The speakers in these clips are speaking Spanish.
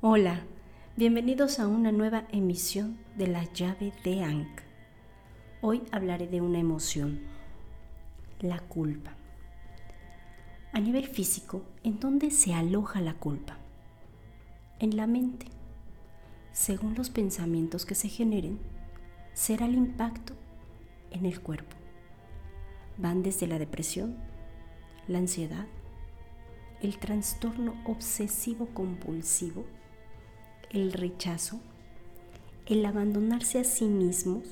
Hola, bienvenidos a una nueva emisión de la llave de Ankh. Hoy hablaré de una emoción, la culpa. A nivel físico, ¿en dónde se aloja la culpa? En la mente. Según los pensamientos que se generen, será el impacto en el cuerpo. Van desde la depresión, la ansiedad, el trastorno obsesivo compulsivo, el rechazo, el abandonarse a sí mismos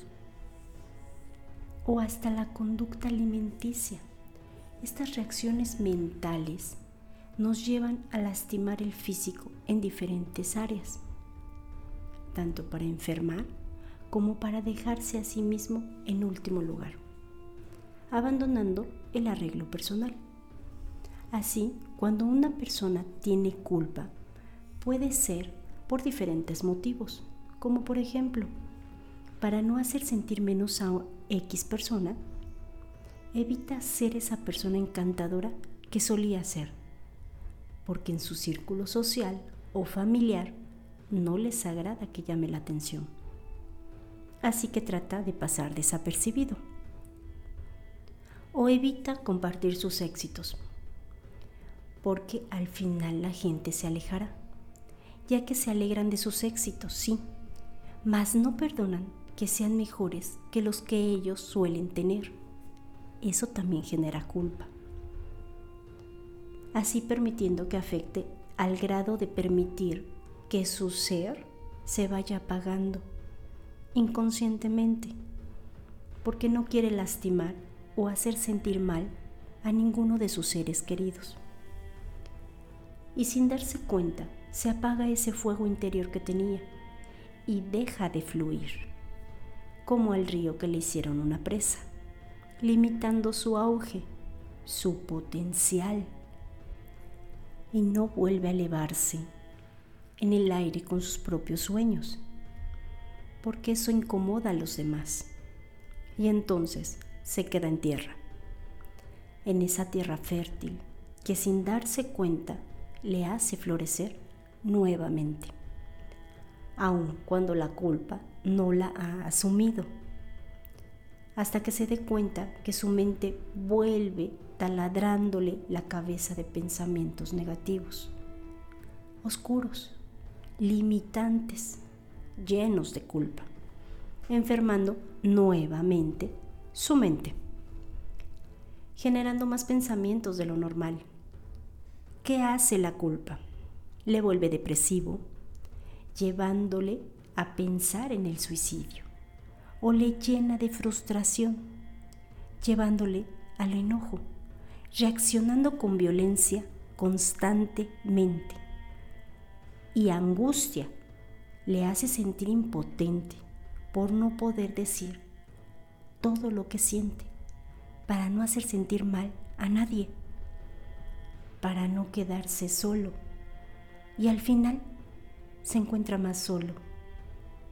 o hasta la conducta alimenticia. Estas reacciones mentales nos llevan a lastimar el físico en diferentes áreas, tanto para enfermar como para dejarse a sí mismo en último lugar, abandonando el arreglo personal. Así, cuando una persona tiene culpa, puede ser por diferentes motivos, como por ejemplo, para no hacer sentir menos a X persona, evita ser esa persona encantadora que solía ser, porque en su círculo social o familiar no les agrada que llame la atención. Así que trata de pasar desapercibido. O evita compartir sus éxitos, porque al final la gente se alejará ya que se alegran de sus éxitos, sí, mas no perdonan que sean mejores que los que ellos suelen tener. Eso también genera culpa. Así permitiendo que afecte al grado de permitir que su ser se vaya apagando inconscientemente, porque no quiere lastimar o hacer sentir mal a ninguno de sus seres queridos. Y sin darse cuenta, se apaga ese fuego interior que tenía y deja de fluir, como el río que le hicieron una presa, limitando su auge, su potencial, y no vuelve a elevarse en el aire con sus propios sueños, porque eso incomoda a los demás, y entonces se queda en tierra, en esa tierra fértil que sin darse cuenta le hace florecer nuevamente, aun cuando la culpa no la ha asumido, hasta que se dé cuenta que su mente vuelve taladrándole la cabeza de pensamientos negativos, oscuros, limitantes, llenos de culpa, enfermando nuevamente su mente, generando más pensamientos de lo normal. ¿Qué hace la culpa? Le vuelve depresivo, llevándole a pensar en el suicidio, o le llena de frustración, llevándole al enojo, reaccionando con violencia constantemente. Y angustia le hace sentir impotente por no poder decir todo lo que siente, para no hacer sentir mal a nadie, para no quedarse solo y al final se encuentra más solo,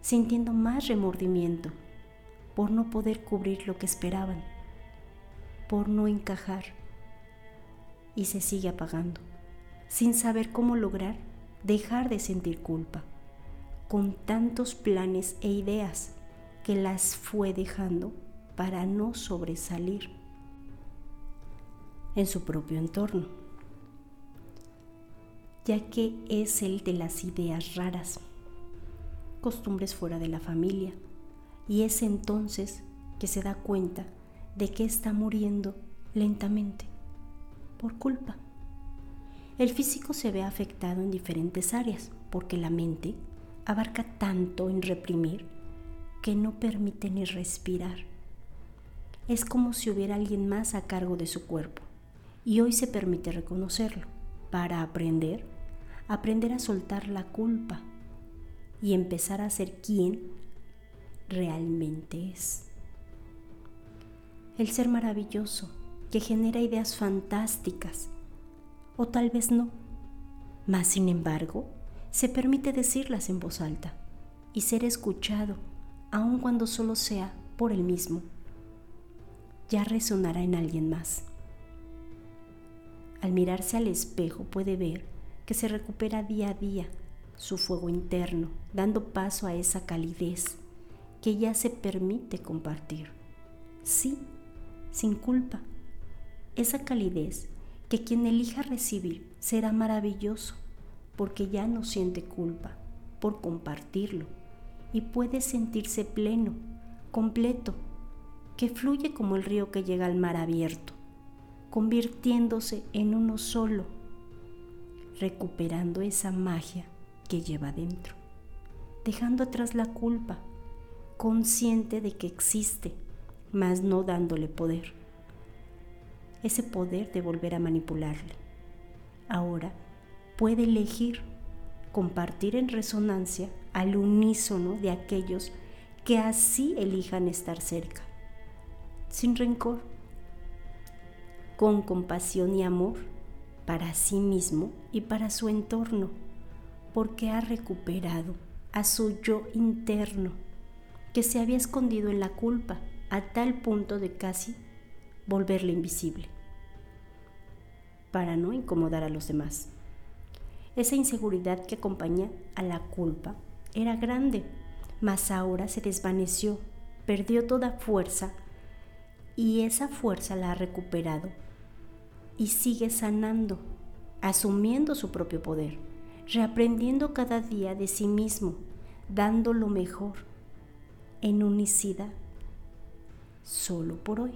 sintiendo más remordimiento por no poder cubrir lo que esperaban, por no encajar y se sigue apagando, sin saber cómo lograr dejar de sentir culpa, con tantos planes e ideas que las fue dejando para no sobresalir en su propio entorno ya que es el de las ideas raras, costumbres fuera de la familia, y es entonces que se da cuenta de que está muriendo lentamente por culpa. El físico se ve afectado en diferentes áreas porque la mente abarca tanto en reprimir que no permite ni respirar. Es como si hubiera alguien más a cargo de su cuerpo y hoy se permite reconocerlo para aprender aprender a soltar la culpa y empezar a ser quien realmente es. El ser maravilloso que genera ideas fantásticas, o tal vez no, mas sin embargo se permite decirlas en voz alta y ser escuchado, aun cuando solo sea por el mismo. Ya resonará en alguien más. Al mirarse al espejo puede ver que se recupera día a día su fuego interno, dando paso a esa calidez que ya se permite compartir. Sí, sin culpa. Esa calidez que quien elija recibir será maravilloso porque ya no siente culpa por compartirlo y puede sentirse pleno, completo, que fluye como el río que llega al mar abierto, convirtiéndose en uno solo, recuperando esa magia que lleva dentro, dejando atrás la culpa, consciente de que existe, mas no dándole poder. Ese poder de volver a manipularle. Ahora puede elegir compartir en resonancia al unísono de aquellos que así elijan estar cerca, sin rencor, con compasión y amor para sí mismo y para su entorno, porque ha recuperado a su yo interno que se había escondido en la culpa a tal punto de casi volverle invisible, para no incomodar a los demás. Esa inseguridad que acompaña a la culpa era grande, mas ahora se desvaneció, perdió toda fuerza y esa fuerza la ha recuperado y sigue sanando, asumiendo su propio poder, reaprendiendo cada día de sí mismo, dando lo mejor en unicidad, solo por hoy.